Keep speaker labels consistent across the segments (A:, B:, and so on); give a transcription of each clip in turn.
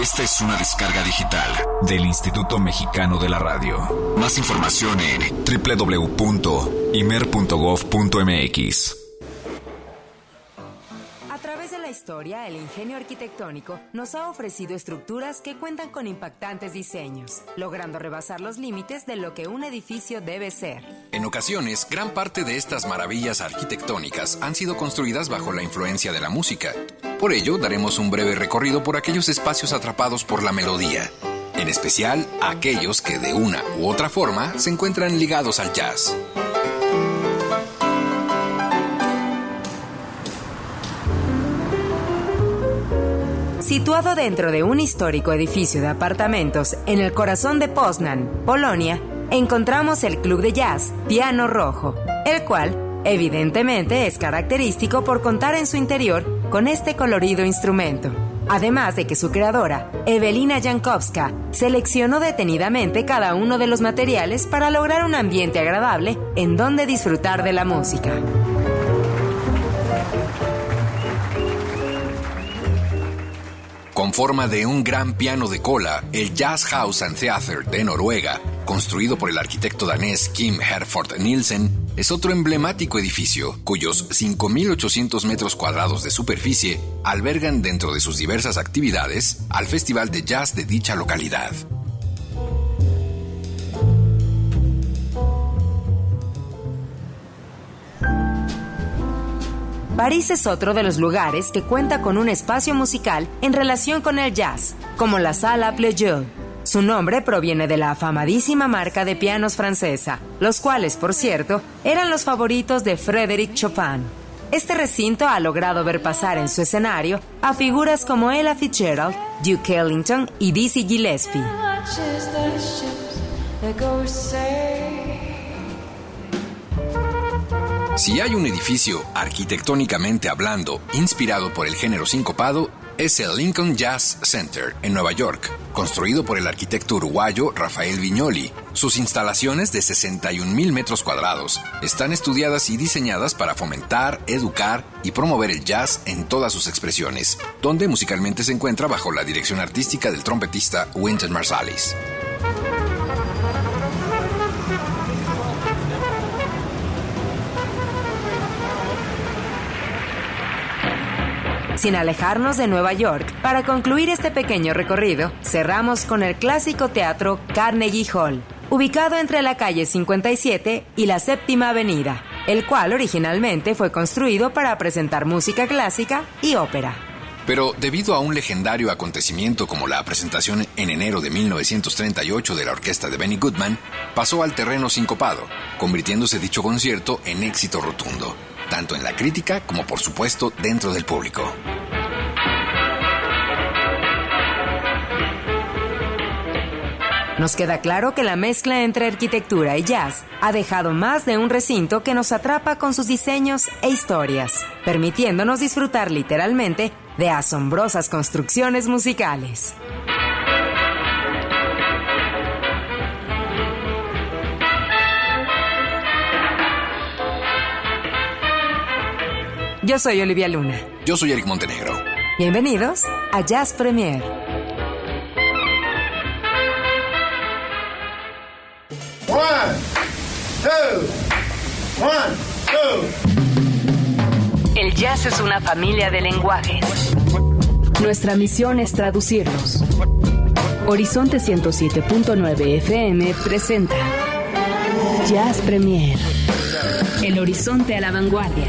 A: Esta es una descarga digital del Instituto Mexicano de la Radio. Más información en www.imer.gov.mx.
B: el ingenio arquitectónico nos ha ofrecido estructuras que cuentan con impactantes diseños, logrando rebasar los límites de lo que un edificio debe ser.
C: En ocasiones, gran parte de estas maravillas arquitectónicas han sido construidas bajo la influencia de la música. Por ello, daremos un breve recorrido por aquellos espacios atrapados por la melodía, en especial aquellos que de una u otra forma se encuentran ligados al jazz.
B: Situado dentro de un histórico edificio de apartamentos en el corazón de Poznan, Polonia, encontramos el club de jazz Piano Rojo, el cual evidentemente es característico por contar en su interior con este colorido instrumento. Además de que su creadora, Evelina Jankowska, seleccionó detenidamente cada uno de los materiales para lograr un ambiente agradable en donde disfrutar de la música.
C: Con forma de un gran piano de cola, el Jazz House and Theater de Noruega, construido por el arquitecto danés Kim Herford Nielsen, es otro emblemático edificio cuyos 5.800 metros cuadrados de superficie albergan dentro de sus diversas actividades al Festival de Jazz de dicha localidad.
B: París es otro de los lugares que cuenta con un espacio musical en relación con el jazz, como la Sala Pleyel. Su nombre proviene de la afamadísima marca de pianos francesa, los cuales, por cierto, eran los favoritos de Frédéric Chopin. Este recinto ha logrado ver pasar en su escenario a figuras como Ella Fitzgerald, Duke Ellington y Dizzy Gillespie.
C: Si hay un edificio, arquitectónicamente hablando, inspirado por el género sincopado, es el Lincoln Jazz Center en Nueva York, construido por el arquitecto uruguayo Rafael Viñoli. Sus instalaciones de 61 mil metros cuadrados están estudiadas y diseñadas para fomentar, educar y promover el jazz en todas sus expresiones, donde musicalmente se encuentra bajo la dirección artística del trompetista Wynton Marsalis.
B: Sin alejarnos de Nueva York, para concluir este pequeño recorrido, cerramos con el clásico teatro Carnegie Hall, ubicado entre la calle 57 y la séptima avenida, el cual originalmente fue construido para presentar música clásica y ópera.
C: Pero debido a un legendario acontecimiento como la presentación en enero de 1938 de la orquesta de Benny Goodman, pasó al terreno sincopado, convirtiéndose dicho concierto en éxito rotundo tanto en la crítica como por supuesto dentro del público.
B: Nos queda claro que la mezcla entre arquitectura y jazz ha dejado más de un recinto que nos atrapa con sus diseños e historias, permitiéndonos disfrutar literalmente de asombrosas construcciones musicales. Yo soy Olivia Luna.
C: Yo soy Eric Montenegro.
B: Bienvenidos a Jazz Premier.
D: One, two, one, two.
B: El jazz es una familia de lenguajes. Nuestra misión es traducirlos. Horizonte 107.9 FM presenta Jazz Premier. El horizonte a la vanguardia.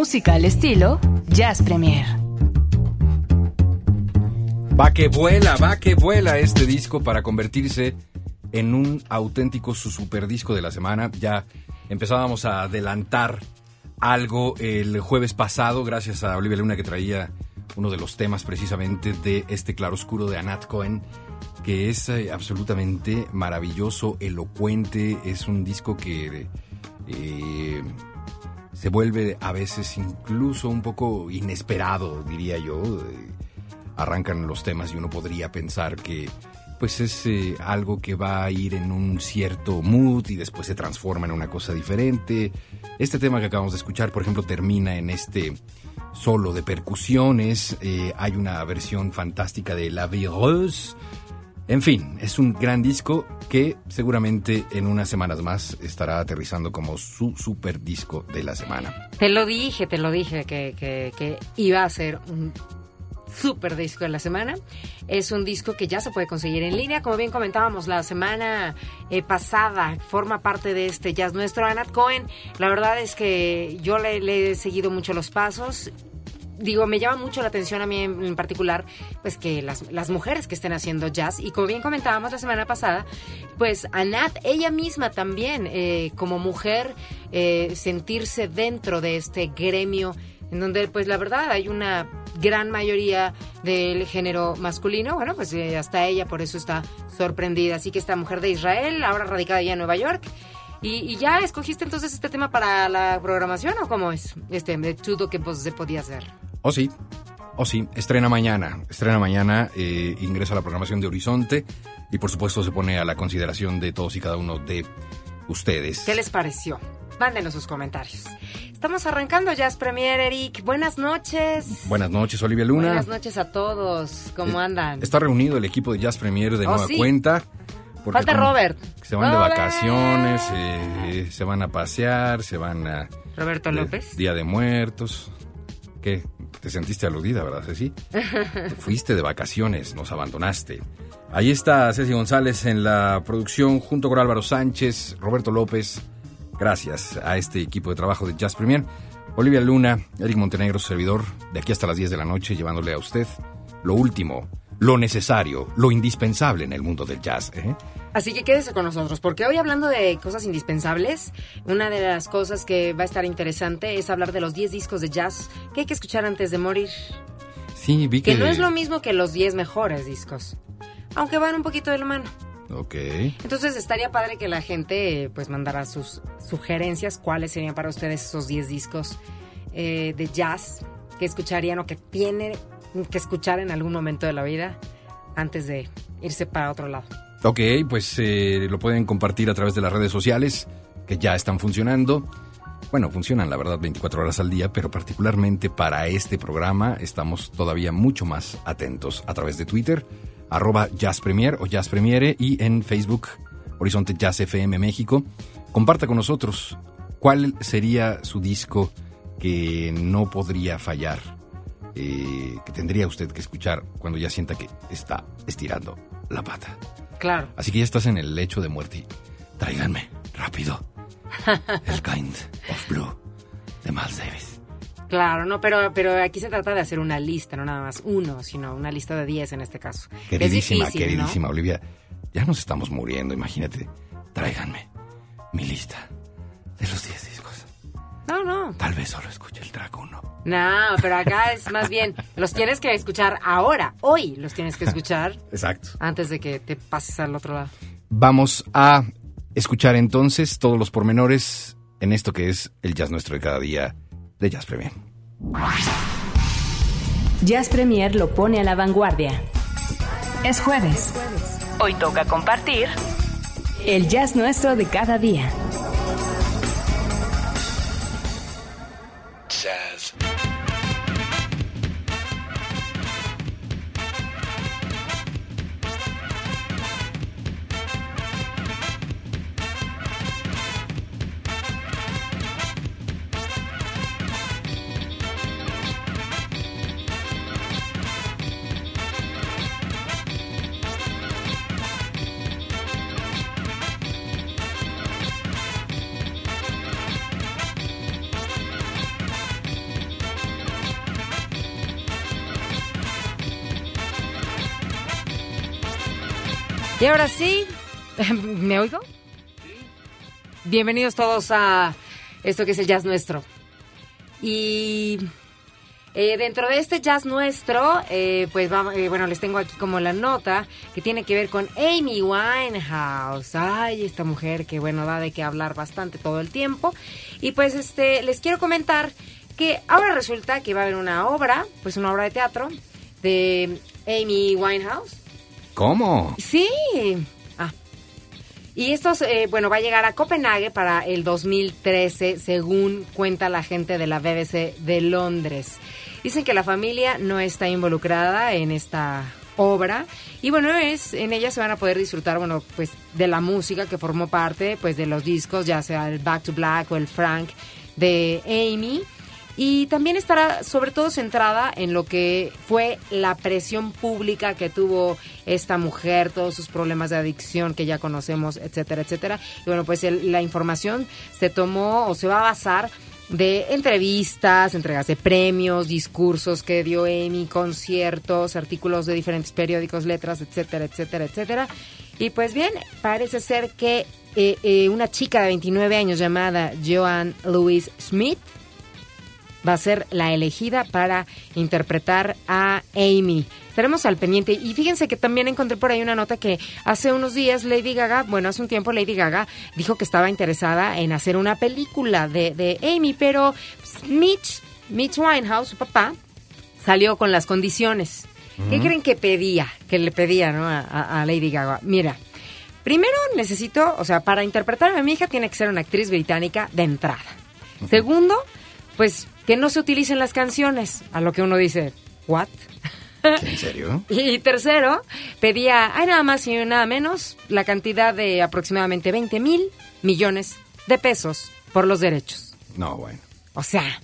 D: Música al estilo Jazz Premier.
C: Va que vuela, va que vuela este disco para convertirse en un auténtico su super disco de la semana. Ya empezábamos a adelantar algo el jueves pasado, gracias a Olivia Luna que traía uno de los temas precisamente de este claroscuro de Anat Cohen, que es eh, absolutamente maravilloso, elocuente, es un disco que eh, se vuelve a veces incluso un poco inesperado, diría yo. Eh, arrancan los temas y uno podría pensar que pues es eh, algo que va a ir en un cierto mood y después se transforma en una cosa diferente. Este tema que acabamos de escuchar, por ejemplo, termina en este solo de percusiones. Eh, hay una versión fantástica de La Vireuse. En fin, es un gran disco que seguramente en unas semanas más estará aterrizando como su super disco de la semana.
B: Te lo dije, te lo dije que, iba a ser un super disco de la semana. Es un disco que ya se puede conseguir en línea, como bien comentábamos la semana eh, pasada, forma parte de este jazz nuestro. Anat Cohen, la verdad es que yo le, he seguido mucho los pasos digo, me llama mucho la atención a mí en, particular, pues que las, las, mujeres que estén haciendo jazz, y como bien comentábamos la semana pasada, pues Anat, ella misma también, eh, como mujer, eh, sentirse dentro de este gremio, en donde pues la verdad hay una gran mayoría del género masculino, bueno, pues eh, hasta ella por eso está sorprendida. Así que esta mujer de Israel, ahora radicada ya en Nueva York. ¿Y, ya escogiste entonces este tema para la programación o cómo es? Este, de todo que pues, se podía hacer.
C: Oh, sí. Oh, sí. Estrena mañana. Estrena mañana, eh, ingresa a la programación de Horizonte y por supuesto se pone a la consideración de todos y cada uno de ustedes.
B: ¿Qué les pareció? Mándenos sus comentarios. Estamos arrancando Jazz Premier, Eric. Buenas noches.
C: Buenas noches, Olivia Luna.
B: Buenas noches a todos. ¿Cómo eh, andan?
C: Está reunido el equipo de Jazz Premier de
B: oh,
C: nueva cuenta.
B: Falta Robert.
C: Se van de vacaciones, eh, se van a pasear, se van a...
B: Roberto López.
C: Día de Muertos. ¿Qué? Te sentiste aludida, ¿verdad, Ceci? Fuiste de vacaciones, nos abandonaste. Ahí está Ceci González en la producción junto con Álvaro Sánchez, Roberto López, Gracias a este equipo de trabajo de Jazz Premier. Olivia Luna, Eric Montenegro, servidor, de aquí hasta las 10 de la noche, llevándole a usted lo último, lo necesario, lo indispensable en el mundo del jazz. ¿eh?
B: Así que quédese con nosotros, porque hoy hablando de cosas indispensables, una de las cosas que va a estar interesante es hablar de los 10 discos de jazz que hay que escuchar antes de morir.
C: Sí, vi que...
B: Que no es lo mismo que los 10 mejores discos, aunque van un poquito de la mano.
C: Ok.
B: Entonces estaría padre que la gente pues mandara sus sugerencias, cuáles serían para ustedes esos 10 discos eh, de jazz que escucharían o que tienen que escuchar en algún momento de la vida antes de irse para otro lado.
C: Ok, pues eh, lo pueden compartir a través de las redes sociales que ya están funcionando. Bueno, funcionan la verdad 24 horas al día, pero particularmente para este programa estamos todavía mucho más atentos a través de Twitter arroba Jazz Premier o Jazz Premiere y en Facebook Horizonte Jazz FM México. Comparta con nosotros cuál sería su disco que no podría fallar, eh, que tendría usted que escuchar cuando ya sienta que está estirando la pata.
B: Claro.
C: Así que ya estás en el lecho de muerte. Tráiganme, rápido, el Kind of Blue de Miles Davis.
B: Claro, no, pero, pero aquí se trata de hacer una lista, no nada más uno, sino una lista de 10 en este caso.
C: Queridísima, queridísima Olivia, ya nos estamos muriendo, imagínate. Tráiganme mi lista de los 10 discos.
B: No, no.
C: Tal vez solo escuche el track 1.
B: No, pero acá es más bien, los tienes que escuchar ahora, hoy los tienes que escuchar.
C: Exacto.
B: Antes de que te pases al otro lado.
C: Vamos a escuchar entonces todos los pormenores en esto que es el jazz nuestro de cada día de Jazz Premier.
D: Jazz Premier lo pone a la vanguardia. Es jueves. Hoy toca compartir el jazz nuestro de cada día.
B: Ahora sí, ¿me oigo? Bienvenidos todos a esto que es el jazz nuestro. Y eh, dentro de este jazz nuestro, eh, pues vamos, eh, bueno, les tengo aquí como la nota que tiene que ver con Amy Winehouse. Ay, esta mujer que bueno, da de qué hablar bastante todo el tiempo. Y pues este, les quiero comentar que ahora resulta que va a haber una obra, pues una obra de teatro de Amy Winehouse.
C: ¿Cómo?
B: Sí. Ah. Y esto, eh, bueno, va a llegar a Copenhague para el 2013, según cuenta la gente de la BBC de Londres. Dicen que la familia no está involucrada en esta obra y bueno es en ella se van a poder disfrutar bueno pues de la música que formó parte pues de los discos ya sea el Back to Black o el Frank de Amy y también estará sobre todo centrada en lo que fue la presión pública que tuvo esta mujer, todos sus problemas de adicción que ya conocemos, etcétera, etcétera. Y bueno, pues el- la información se tomó o se va a basar de entrevistas, entregas de premios, discursos que dio Amy, conciertos, artículos de diferentes periódicos, letras, etcétera, etcétera, etcétera. Y pues bien, parece ser que eh, eh, una chica de 29 años llamada Joan Louise Smith va a ser la elegida para interpretar a Amy. Estaremos al pendiente. Y fíjense que también encontré por ahí una nota que hace unos días Lady Gaga, bueno, hace un tiempo Lady Gaga dijo que estaba interesada en hacer una película de, de Amy, pero pues, Mitch, Mitch Winehouse, su papá, salió con las condiciones. ¿Qué creen que pedía? Que le pedía ¿no? a, Lady Gaga. Mira, primero necesito, o sea, para interpretar a mi hija tiene que ser una actriz británica de entrada. Segundo, pues que no se utilicen las canciones, a lo que uno dice, ¿what?
C: ¿En serio?
B: Y tercero, pedía, hay nada más y nada menos, la cantidad de aproximadamente 20 mil millones de pesos por los derechos.
C: No, bueno.
B: O sea,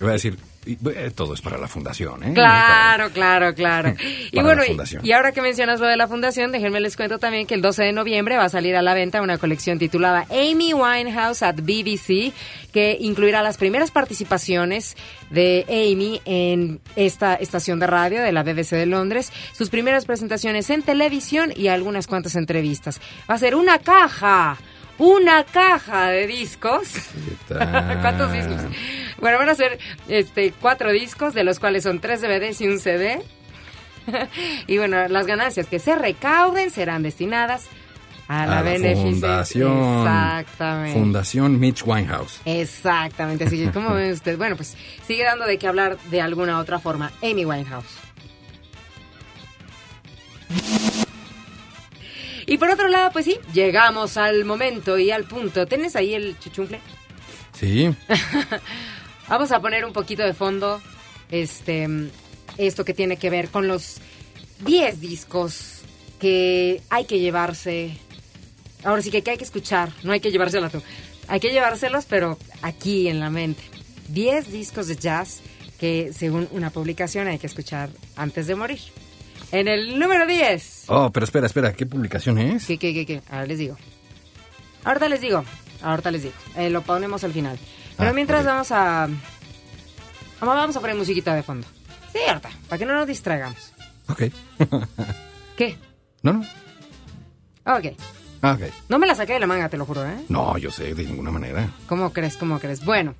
C: voy a decir, y, eh, todo es para la fundación, ¿eh?
B: Claro, claro, claro. y bueno, y ahora que mencionas lo de la fundación, déjenme les cuento también que el 12 de noviembre va a salir a la venta una colección titulada Amy Winehouse at BBC, que incluirá las primeras participaciones de Amy en esta estación de radio de la BBC de Londres, sus primeras presentaciones en televisión y algunas cuantas entrevistas. Va a ser una caja. Una caja de discos. ¿Cuántos discos? Bueno, van a ser este, cuatro discos, de los cuales son tres DVDs y un CD. y bueno, las ganancias que se recauden serán destinadas a la,
C: A la fundación.
B: Exactamente.
C: Fundación Mitch Winehouse.
B: Exactamente, así que como ven usted, bueno, pues sigue dando de qué hablar de alguna otra forma. Amy Winehouse. Y por otro lado, pues sí, llegamos al momento y al punto. ¿Tienes ahí el chuchunfle?
C: Sí.
B: Vamos a poner un poquito de fondo este esto que tiene que ver con los 10 discos que hay que llevarse. Ahora sí que, que hay que escuchar, no hay que llevárselos tú. Hay que llevárselos, pero aquí en la mente. 10 discos de jazz que según una publicación hay que escuchar antes de morir. En el número 10.
C: Oh, pero espera, espera, ¿qué publicación es?
B: ¿Qué, qué, qué, qué? Ahora les digo. Ahorita les digo. Ahorita les digo. Eh, lo ponemos al final. Pero
C: Ah,
B: mientras vamos a... Vamos vamos a poner musiquita de fondo. Sí, ahorita. Para que no nos distraigamos.
C: Ok.
B: ¿Qué?
C: no, no.
B: Ok.
C: Ah, ok.
B: No me la saqué de la manga, te lo juro, ¿eh?
C: No, yo sé, de ninguna manera.
B: ¿Cómo crees? ¿Cómo crees? Bueno.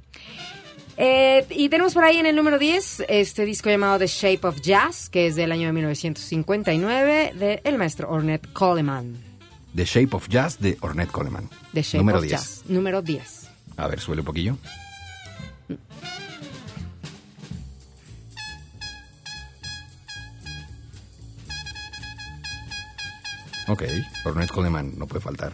B: Eh, y tenemos por ahí en el número 10 este disco llamado The Shape of Jazz, que es del año 1959, de el maestro Ornette Coleman.
C: The Shape of Jazz de Ornette Coleman.
B: The Shape
C: Número
B: of
C: 10.
B: Jazz. Número 10.
C: A ver, suele un poquillo. Ok, Ornette Coleman no puede faltar.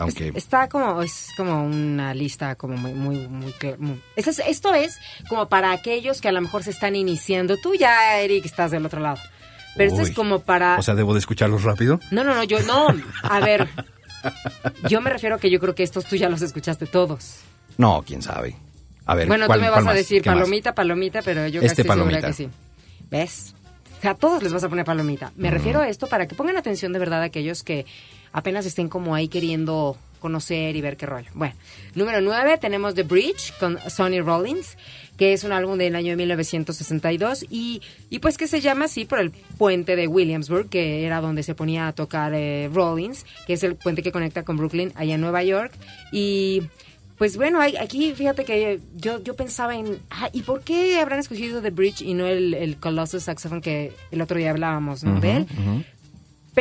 C: Aunque...
B: Está como es como una lista como muy muy muy, muy- Esto, es, esto es como para aquellos que a lo mejor se están iniciando. Tú ya Eric estás del otro lado. Pero esto es como para
C: O sea, ¿debo de escucharlos rápido?
B: No, no, no, yo no. A ver. Yo me refiero a que yo creo que estos tú ya los escuchaste todos.
C: No, quién sabe. A ver,
B: bueno,
C: ¿cuál-
B: tú me vas a decir palomita, palomita, pero yo
C: Este
B: casi
C: palomita.
B: que sí. ¿Ves? O sea, a todos les vas a poner palomita. Me refiero a esto para que pongan atención de verdad a aquellos que apenas estén como ahí queriendo conocer y ver qué rollo. Bueno, número 9 tenemos The Bridge con Sonny Rollins, que es un álbum del año 1962 y, y pues que se llama así por el puente de Williamsburg, que era donde se ponía a tocar eh, Rollins, que es el puente que conecta con Brooklyn allá en Nueva York. Y pues bueno, hay- aquí fíjate que yo, yo pensaba en, ah, ¿y por qué habrán escogido The Bridge y no el, el Colossus Saxophone que el otro día hablábamos ¿no? de él?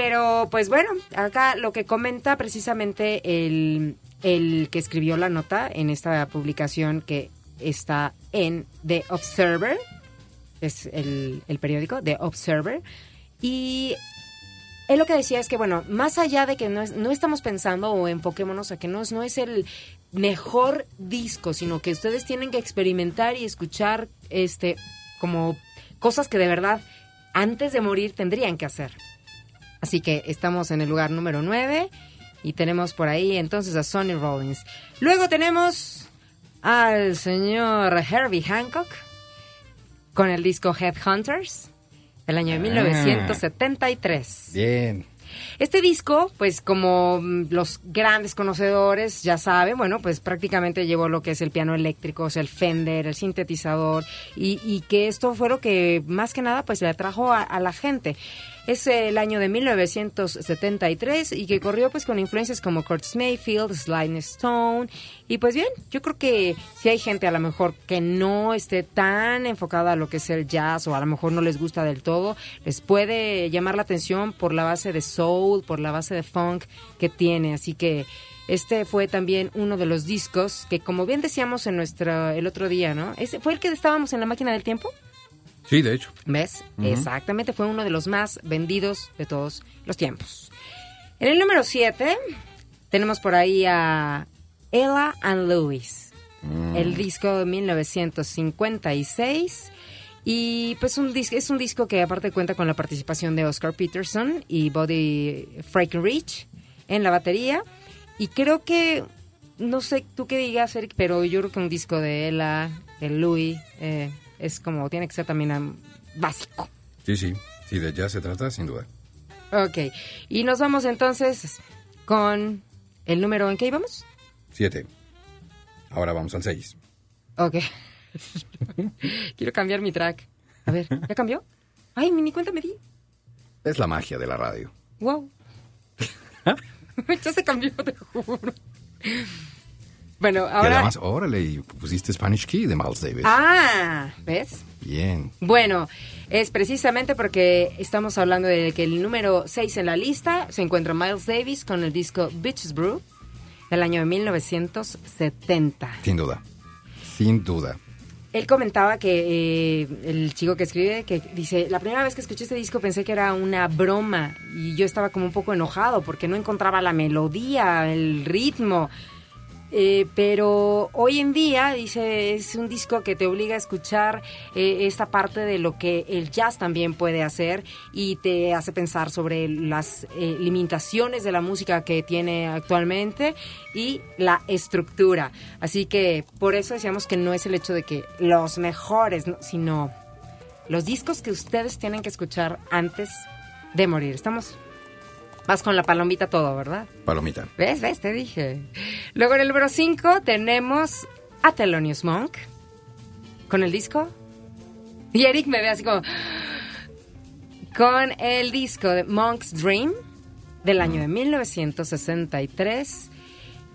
B: Pero pues bueno, acá lo que comenta precisamente el, el que escribió la nota en esta publicación que está en The Observer, es el, el periódico, The Observer, y él lo que decía es que, bueno, más allá de que no, es- no estamos pensando o enfoquémonos a que no, es- no es el mejor disco, sino que ustedes tienen que experimentar y escuchar este como cosas que de verdad antes de morir tendrían que hacer. Así que estamos en el lugar número 9 y tenemos por ahí entonces a Sonny Rollins. Luego tenemos al señor Herbie Hancock con el disco Headhunters del año de 1973.
C: Bien.
B: Este disco, pues como los grandes conocedores ya saben, bueno, pues prácticamente llevó lo que es el piano eléctrico, o sea, el Fender, el sintetizador, y, y que esto fue lo que más que nada pues le atrajo a, a la gente. Es el año de 1973 y que corrió pues con influencias como Curtis Mayfield, Sly Stone y pues bien, yo creo que si hay gente a lo mejor que no esté tan enfocada a lo que es el jazz o a lo mejor no les gusta del todo, les puede llamar la atención por la base de soul, por la base de funk que tiene, así que este fue también uno de los discos que como bien decíamos en nuestro el otro día, ¿no? Ese fue el que estábamos en la máquina del tiempo.
C: Sí, de hecho.
B: ¿Ves? Exactamente, fue uno de los más vendidos de todos los tiempos. En el número 7 tenemos por ahí a Ella and Lewis, el disco de 1956. Y pues un dis- es un disco que aparte cuenta con la participación de Oscar Peterson y Buddy Rich en la batería. Y creo que, no sé tú qué digas, Eric, pero yo creo que un disco de Ella, de Louis, eh, es como, tiene que ser también am, básico.
C: Sí, sí. Sí, de jazz se trata, sin duda.
B: Ok, y nos vamos entonces con el número en que íbamos.
C: Siete. Ahora vamos al seis.
B: Ok. Quiero cambiar mi track. A ver, ¿ya cambió? Ay, ni cuenta me di.
C: Es la magia de la radio.
B: Wow. ya se cambió, te juro. Bueno,
C: Y
B: ahora...
C: además, órale, y pusiste Spanish Key de Miles Davis.
B: Ah, ¿ves?
C: Bien.
B: Bueno, es precisamente porque estamos hablando de que el número 6 en la lista se encuentra Miles Davis con el disco Bitches Brew del año de 1970.
C: Sin duda. Sin duda.
B: Él comentaba que eh, el chico que escribe, que dice, la primera vez que escuché este disco pensé que era una broma y yo estaba como un poco enojado porque no encontraba la melodía, el ritmo. Eh, pero hoy en día, dice, es un disco que te obliga a escuchar eh, esta parte de lo que el jazz también puede hacer y te hace pensar sobre las eh, limitaciones de la música que tiene actualmente y la estructura. Así que por eso decíamos que no es el hecho de que los mejores, ¿no? sino los discos que ustedes tienen que escuchar antes de morir. Estamos... Vas con la palomita todo, ¿verdad?
C: Palomita.
B: ¿Ves? ¿Ves? Te dije. Luego en el número 5 tenemos a Thelonious Monk con el disco. Y Eric me ve así como... Con el disco de Monk's Dream del año de 1963.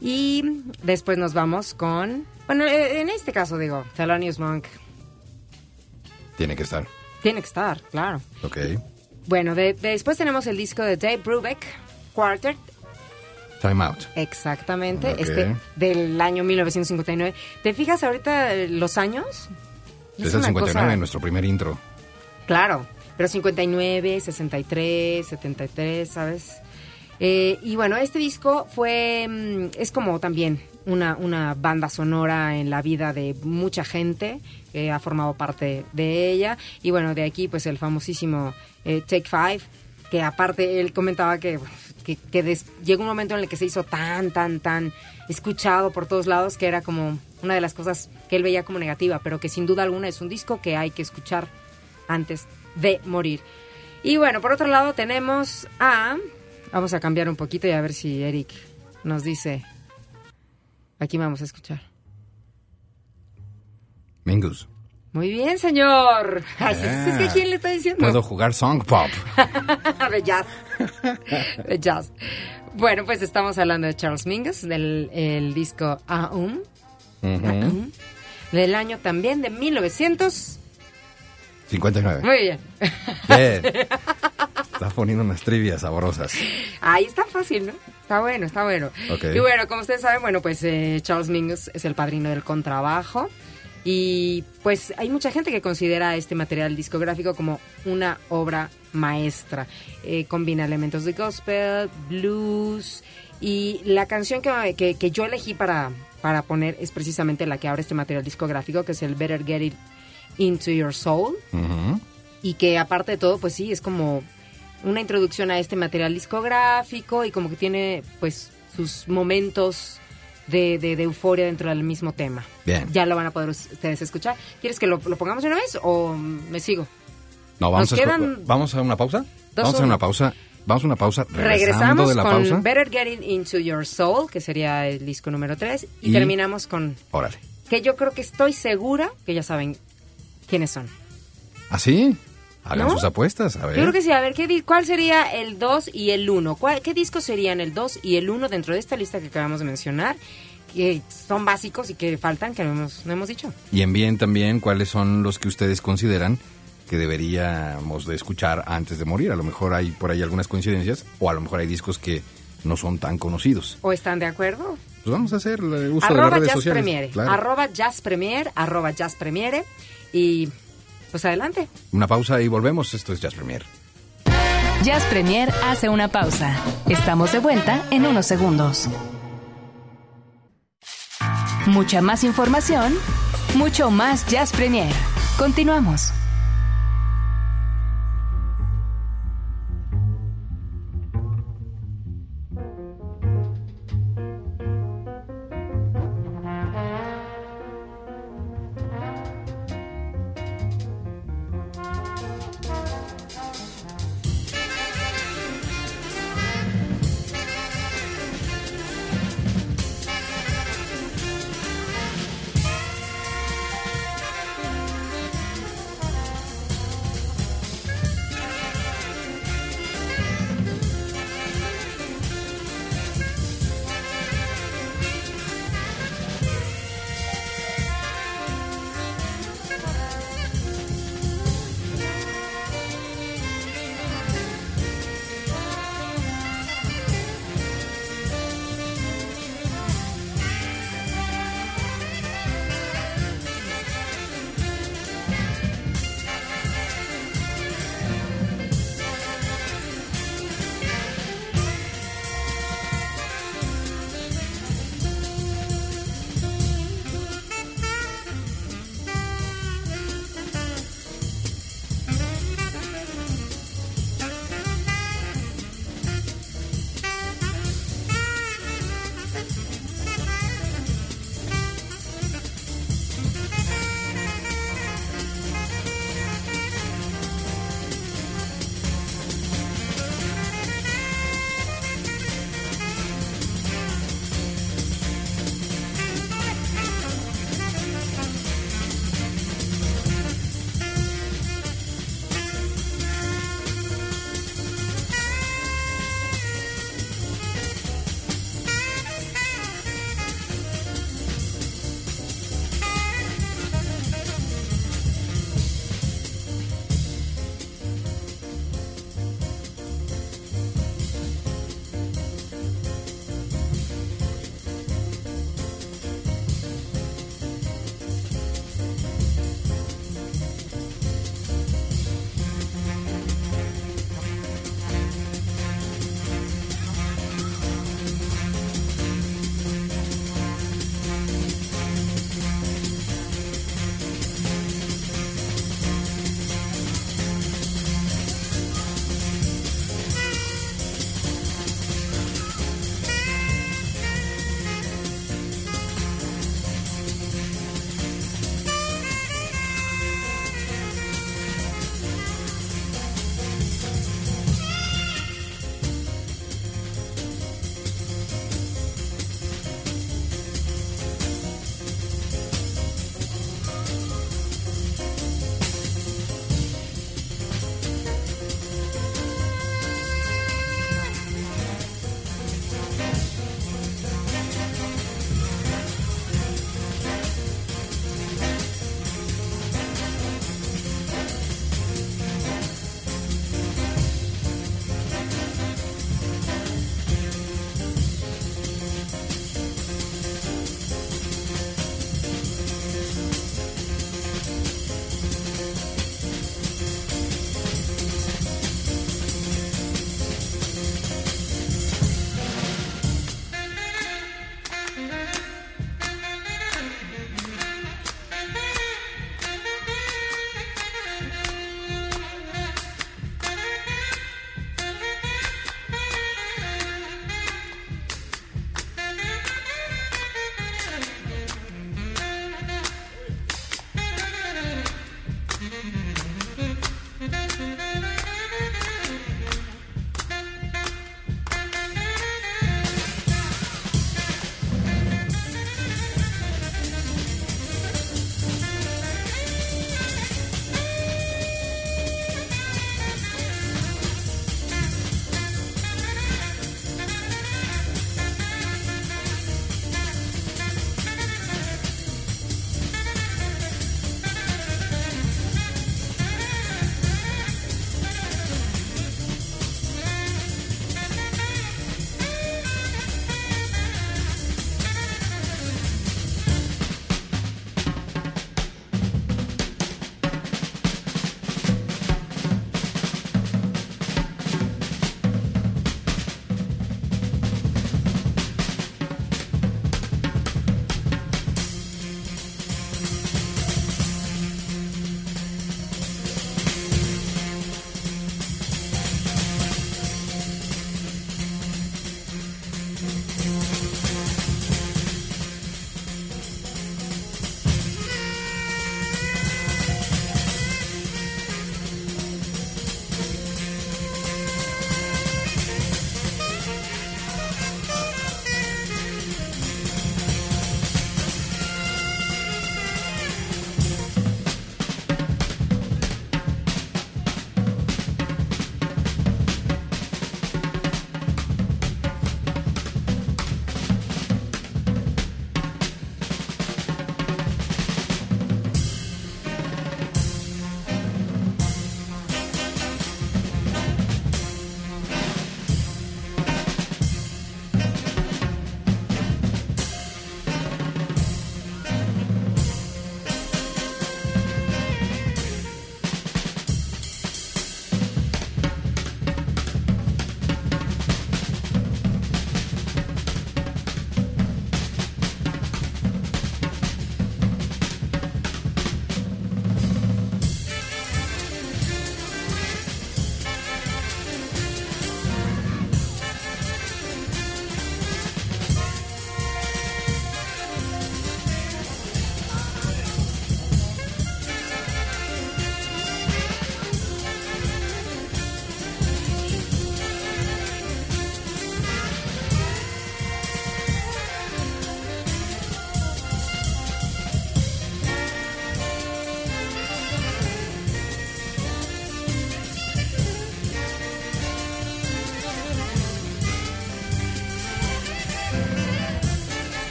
B: Y después nos vamos con... Bueno, eh, en este caso digo, Thelonious Monk
C: Tiene que estar.
B: tiene que estar, claro.
C: Ok.
B: Bueno, de- de- después tenemos el disco de Dave Brubeck, Quartet,
C: Time out.
B: Exactamente, este del año 1959. ¿Te fijas ahorita eh, los años?
C: Es el
B: una
C: 59
B: cosa-
C: nuestro primer intro.
B: Claro, pero 59, 63, 73, ¿sabes? Eh, y bueno, este disco fue, mm, es como también una, una banda sonora en la vida de mucha gente que ha formado parte de ella. Y bueno, de aquí pues el famosísimo eh, Take Five, que aparte él comentaba que, que, que llegó un momento en el que se hizo tan, tan, tan escuchado por todos lados que era como una de las cosas que él veía como negativa, pero que sin duda alguna es un disco que hay que escuchar antes de morir. Y bueno, por otro lado tenemos a... Vamos a cambiar un poquito y a ver si Eric nos dice. Aquí vamos a escuchar.
C: Mingus.
B: Muy bien, señor. Ay, ¿Es que quién le está diciendo?
C: Puedo jugar Song Pop.
B: De jazz. Bueno, pues estamos hablando de Charles Mingus, del el disco Aum,
C: Ujú.
B: del año también de 1900.
C: 59.
B: Muy bien.
C: Bien. Estás poniendo unas trivias sabrosas.
B: Ahí está fácil, ¿no? Está bueno, está bueno.
C: Ok.
B: Y bueno, como ustedes saben, bueno, pues eh, Charles Mingus es el padrino del contrabajo. Y pues hay mucha gente que considera este material discográfico como una obra maestra. Eh, combina elementos de gospel, blues y la canción que, que- que yo elegí para, para poner es precisamente la que abre este material discográfico, que es el Better Get It Into Your Soul y que aparte de todo, pues sí, es como una introducción a este material discográfico y como que tiene pues sus momentos de, de- de euforia dentro del mismo tema.
C: Bien.
B: Ya lo van a poder ustedes escuchar. ¿Quieres que lo, lo pongamos una vez o me sigo?
C: No, vamos,
B: Nos
C: a,
B: quedan
C: vamos a una pausa. Vamos a una pausa. Vamos a una pausa. Regresando
B: Regresamos
C: de la
B: con
C: pausa.
B: Better Getting Into Your Soul, que sería el disco número 3, y,
C: Y-
B: terminamos con
C: Órale.
B: que yo creo que estoy segura que ya saben quiénes son.
C: ¿Ah, sí? Hagan
B: ¿No?
C: sus apuestas. A ver.
B: Yo creo que sí. A ver, ¿qué ¿cuál sería el 2 y el 1? ¿Qué discos serían el 2 y el 1 dentro de esta lista que acabamos de mencionar? Que son básicos y que faltan, que no hemos, no hemos dicho.
C: Y envíen también cuáles son los que ustedes consideran que deberíamos de escuchar antes de morir. A lo mejor hay por ahí algunas coincidencias o a lo mejor hay discos que no son tan conocidos.
B: ¿O están de acuerdo?
C: Pues vamos a hacer el uso de las
B: Arroba
C: redes
B: Jazz
C: sociales.
B: Premiere.
C: Claro.
B: Arroba Jazz Premiere. Arroba Jazz Premiere. Y pues adelante.
C: Una pausa y volvemos. Esto es Jazz Premier.
D: Jazz Premier hace una pausa. Estamos de vuelta en unos segundos. Mucha más información, mucho más Jazz Premier. Continuamos.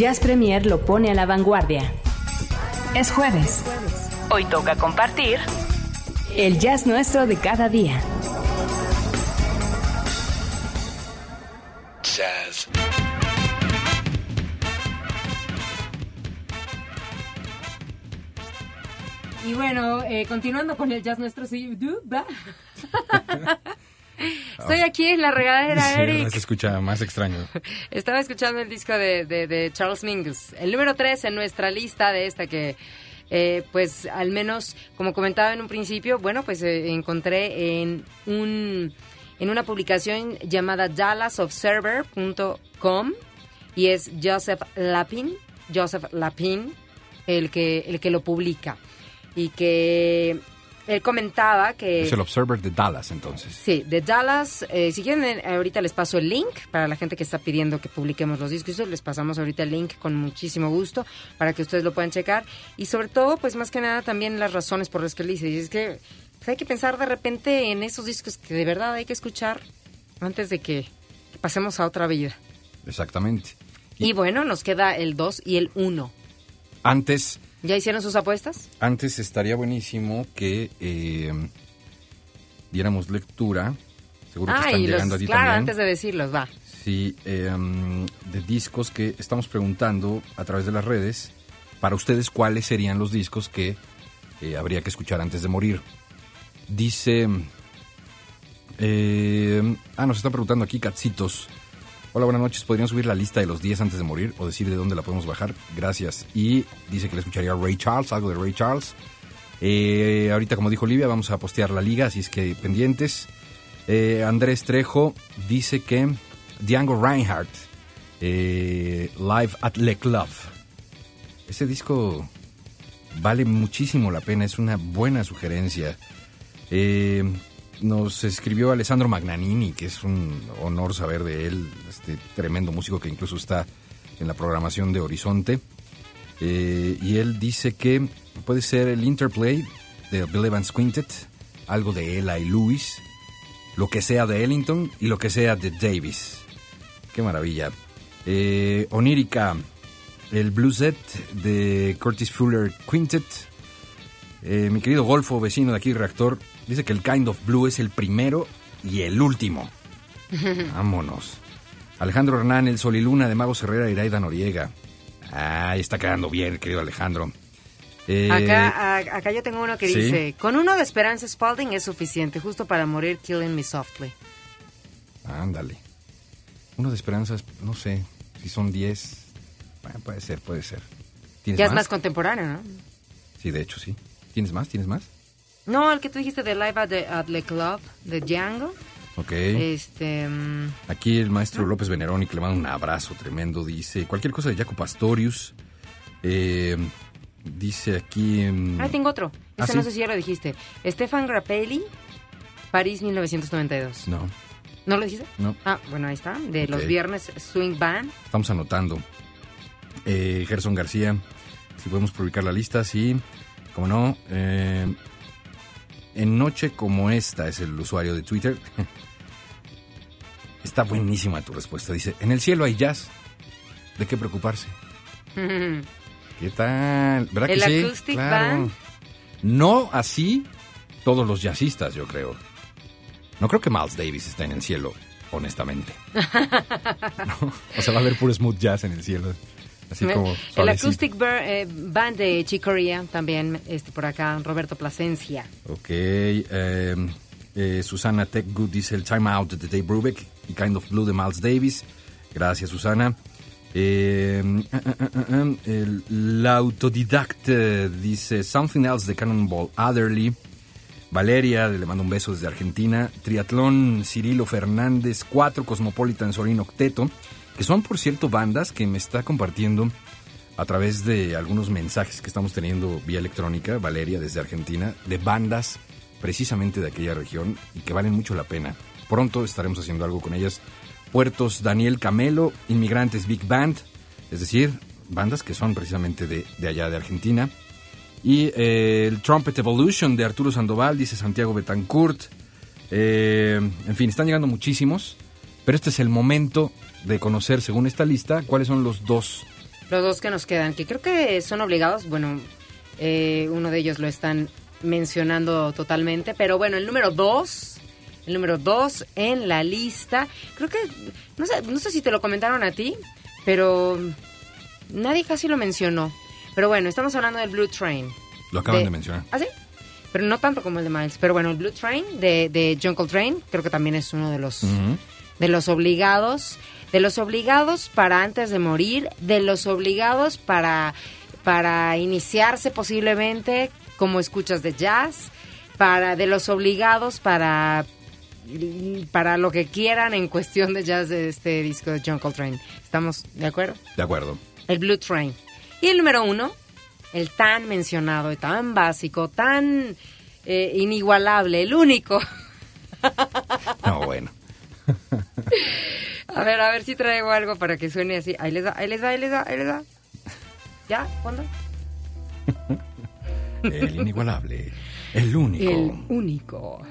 D: Jazz Premier lo pone a la vanguardia. Es jueves. Hoy toca compartir el jazz nuestro de cada día.
A: Jazz.
B: Y bueno, eh, continuando con el jazz nuestro, sí. Estoy aquí en la regadera,
C: Sí,
B: Eric.
C: se escucha más extraño.
B: Estaba escuchando el disco de, de- de Charles Mingus, el número 3 en nuestra lista de esta que, eh, pues al menos, como comentaba en un principio, bueno, pues eh, encontré en un en una publicación llamada DallasObserver.com y es Joseph Lapin, Joseph Lapin, el que, el que lo publica. Y que él comentaba que...
C: Es el Observer de Dallas, entonces.
B: Sí, de Dallas. eh, si quieren, eh, ahorita les paso el link para la gente que está pidiendo que publiquemos los discos. Les pasamos ahorita el link con muchísimo gusto para que ustedes lo puedan checar. Y sobre todo, pues más que nada, también las razones por las que él dice. Y es que pues, hay que pensar de repente en esos discos que de verdad hay que escuchar antes de que, pasemos a otra vida.
C: Exactamente.
B: Y bueno, nos queda el 2 y el 1.
C: Antes,
B: ¿Ya hicieron sus apuestas?
C: antes estaría buenísimo que eh, diéramos lectura. Seguro que
B: Ah,
C: están
B: y los,
C: llegando a ti
B: claro,
C: también.
B: antes de decirlos, va.
C: Sí, eh, um, de discos que estamos preguntando a través de las redes para ustedes cuáles serían los discos que eh, habría que escuchar antes de morir. Dice... eh, ah, nos están preguntando aquí, Catsitos. Hola, buenas noches. ¿Podrían subir la lista de los 10 antes de morir o decir de dónde la podemos bajar? Gracias. Y dice que le escucharía a Ray Charles, algo de Ray Charles. Eh, ahorita, como dijo Olivia, vamos a postear la liga, así es que pendientes. Eh, Andrés Trejo dice que Django Reinhardt, eh, Live at Le Club. Ese disco vale muchísimo la pena, es una buena sugerencia. Eh, nos escribió Alessandro Magnanini, que es un honor saber de él, este tremendo músico que incluso está en la programación de Horizonte. Eh, y él dice que puede ser el interplay de Bill Evans Quintet, algo de Ella y Lewis, lo que sea de Ellington y lo que sea de Davis. Qué maravilla. Eh, Onírica, el blueset de Curtis Fuller Quintet. Eh, mi querido Golfo, vecino de aquí, reactor, dice que el Kind of Blue es el primero y el último. Vámonos. Alejandro Hernán, el Sol y Luna de Mago Herrera y Iraida Noriega. Ah, está quedando bien, querido Alejandro. Eh,
B: Acá, a- acá yo tengo uno que
C: sí.
B: dice, con uno de Esperanza Spalding es suficiente, justo para morir Killing Me Softly.
C: Ándale. Uno de esperanzas, no sé, si son 10. Bueno, puede ser, puede ser. ¿Tienes
B: Ya
C: más?
B: es más contemporáneo, ¿no?
C: Sí, de hecho, sí. ¿Tienes más? ¿Tienes más?
B: No, el que tú dijiste de Live at the, at the Club, de Django.
C: Ok.
B: Este... mm,
C: Aquí el maestro López Veneroni, que le manda un abrazo tremendo, dice cualquier cosa de Jaco Pastorius. Eh, dice aquí... mm,
B: Ah, tengo otro.
C: ¿Ah, sí?
B: no sé si ya lo dijiste. Stefan Grappelli, París 1992.
C: No,
B: ¿No lo dijiste?
C: no,
B: Ah, bueno, ahí está. De los viernes Swing Band.
C: estamos anotando. Eh, Gerson García, si podemos publicar la lista, sí. Como no, eh, en noche como esta es el usuario de Twitter. Está buenísima tu respuesta. Dice, en el cielo hay jazz. ¿De qué preocuparse? ¿Qué tal? ¿Verdad
B: El
C: que sí?
B: Acoustic
C: Claro.
B: Band.
C: No así todos los jazzistas, yo creo. No creo que Miles Davis esté en el cielo, honestamente. No, O sea, va a haber puro smooth jazz en el cielo. Así como
B: el. Acoustic eh, Band de Chicoria, también este por acá, Roberto Plasencia.
C: Ok. eh, eh, Susana Techgood dice el Time Out de Dave Brubeck y Kind of Blue de Miles Davis. Gracias, Susana. Eh, ah, ah, ah, el, la autodidacta dice Something Else de Cannonball Adderley. Valeria, le mando un beso desde Argentina. Triatlón Cirilo Fernández. Cuatro Cosmopolitan Sorín Octeto. Que son, por cierto, bandas que me está compartiendo a través de algunos mensajes que estamos teniendo vía electrónica, Valeria, desde Argentina, de bandas precisamente de aquella región y que valen mucho la pena. Pronto estaremos haciendo algo con ellas. Puertos Daniel Camelo, Inmigrantes Big Band, es decir, bandas que son precisamente de, de allá de Argentina. Y eh, el Trumpet Evolution de Arturo Sandoval, dice Santiago Betancourt. Eh, en fin, están llegando muchísimos, pero este es el momento de conocer, según esta lista, cuáles son los dos
B: los dos que nos quedan, que creo que son obligados, bueno, eh, uno de ellos lo están mencionando totalmente, pero bueno, el número dos, el número dos en la lista, creo que, no sé, no sé si te lo comentaron a ti, pero nadie casi lo mencionó. Pero bueno, estamos hablando del Blue Train.
C: Lo acaban de, mencionar.
B: ¿Ah, sí? Pero no tanto como el de Miles. Pero bueno, el Blue Train de, de John Coltrane, creo que también es uno de los, de los obligados. De los obligados para antes de morir, de los obligados para, para iniciarse posiblemente como escuchas de jazz, para, de los obligados para, para lo que quieran en cuestión de jazz de este disco de John Coltrane. ¿Estamos de acuerdo?
C: De acuerdo.
B: el Blue Train. Y el número uno, el tan mencionado y tan básico, tan eh, inigualable, el único.
C: No, bueno.
B: A ver, a ver si traigo algo para que suene así. Ahí les da, ahí les da, ahí les da, ahí les da. ¿Ya? ¿Cuándo?
C: El inigualable. El único.
B: El único.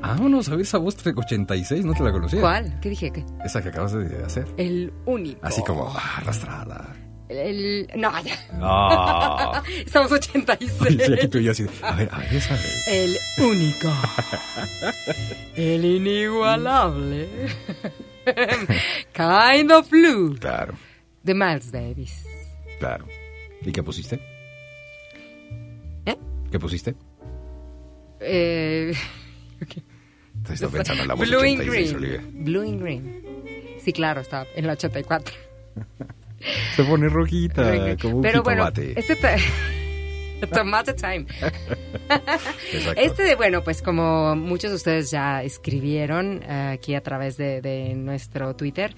C: Vámonos a ver esa voz 86, no te la conocía.
B: ¿Cuál? ¿Qué dije? ¿Qué?
C: Esa que acabas de hacer.
B: El único.
C: Así como ah, arrastrada.
B: El... No, ya.
C: Ah.
B: Estamos 86.
C: Sí, aquí tú y yo así. A ver, a ver, esa. de-
B: El único. El inigualable. kind of blue.
C: Claro,
B: De Miles Davis.
C: claro. ¿Y qué pusiste?
B: ¿Eh?
C: ¿Qué pusiste?
B: Eh,
C: Te estoy pensando en la voz
B: Blue and
C: 86,
B: Green.
C: Olivia.
B: Blue and Green. Sí, claro, está en la 84.
C: Se pone rojita, como un
B: Pero bueno, este... Tomate time. Este, de, bueno, pues como muchos de ustedes ya escribieron eh, aquí a través de, de nuestro Twitter,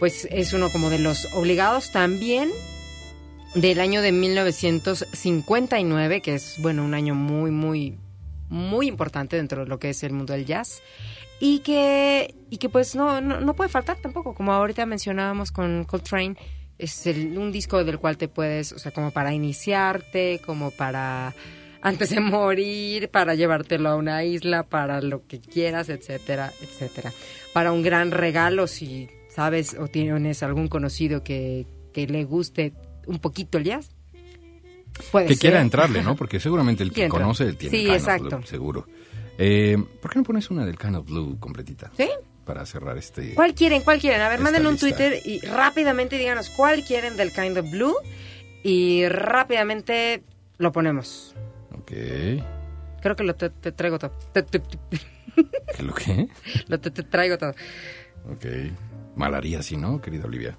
B: pues es uno como de los obligados también del año de 1959, que es, bueno, un año muy, muy, muy importante dentro de lo que es el mundo del jazz. Y que, y que pues no, no, no puede faltar tampoco, como ahorita mencionábamos con Coltrane, es el- un disco del cual te puedes, o sea, como para iniciarte, como para antes de morir, para llevártelo a una isla, para lo que quieras, etcétera, etcétera. Para un gran regalo, si sabes o tienes algún conocido que, que le guste un poquito el jazz. Puede
C: Que
B: ser.
C: quiera entrarle, ¿no? Porque seguramente el que conoce tiene
B: Sí, exacto.
C: Seguro. Eh, ¿Por qué no pones una del Kind of Blue completita?
B: ¿Sí?
C: Para cerrar este...
B: ¿Cuál quieren? ¿Cuál quieren? A ver, manden un. Twitter y rápidamente díganos cuál quieren del Kind of Blue y rápidamente lo ponemos.
C: Ok.
B: Creo que lo te, te traigo todo. Te- te- te-
C: ¿Qué lo que?
B: lo te, traigo todo.
C: Ok. Mal haría así, ¿no, querida Olivia?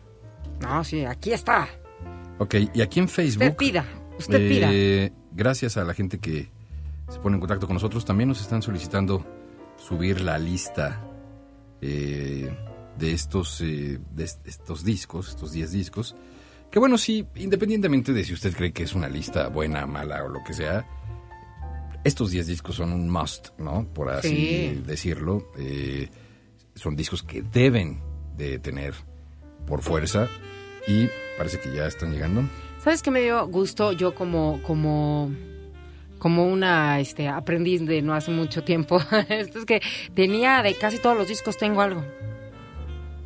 B: No, sí, aquí está.
C: Ok, y aquí en Facebook...
B: Usted pida. Usted pida.
C: eh, Gracias a la gente que se pone en contacto con nosotros, también nos están solicitando subir la lista eh, de estos eh, de est- estos discos, estos 10 discos. Que bueno, sí, independientemente de si usted cree que es una lista buena, mala o lo que sea, estos 10 discos son un must, ¿no? Por así
B: Sí.
C: decirlo. Eh, son discos que deben de tener por fuerza y parece que ya están llegando.
B: ¿Sabes qué me dio gusto yo como como como una este aprendiz de no hace mucho tiempo? Esto es que tenía de casi todos los discos tengo algo.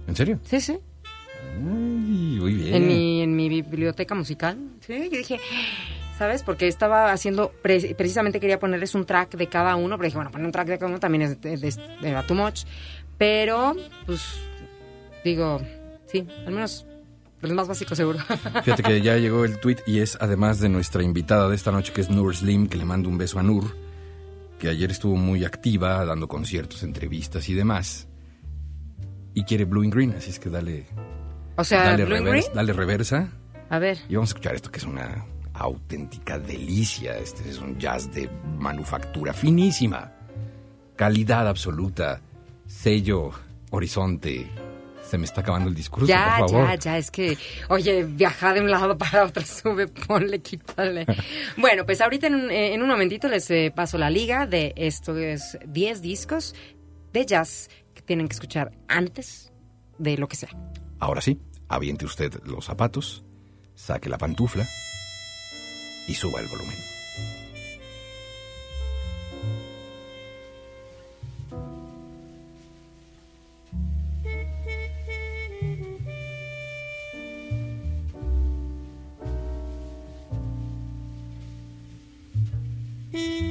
C: ¿En serio?
B: Sí, sí.
C: Ay, muy bien.
B: En mi en mi biblioteca musical. Sí, yo dije, ¿sabes? Porque estaba haciendo pre- precisamente quería ponerles un track de cada uno, pero dije, bueno, poner un track de cada uno también es de, de, de too much, pero pues digo, sí, al menos el más básico seguro.
C: Fíjate que ya llegó el tweet y es además de nuestra invitada de esta noche, que es Nur Slim, que le mando un beso a Nur, que ayer estuvo muy activa, dando conciertos, entrevistas y demás. Y quiere Blue and Green, así es que dale,
B: O sea,
C: dale,
B: Blue
C: reversa,
B: Green.
C: dale reversa
B: A ver.
C: y vamos a escuchar esto que es una auténtica delicia. Este es un jazz de manufactura finísima, calidad absoluta, sello, horizonte. Se me está acabando el discurso,
B: Ya,
C: por favor.
B: ya, ya, es que, oye, viaja de un lado para otro, sube, ponle, quítale. bueno, pues ahorita en un, eh, en un momentito les eh, paso la liga de estos 10 discos de jazz que tienen que escuchar antes de lo que sea.
C: Ahora sí, aviente usted los zapatos, saque la pantufla y suba el volumen. Hmm.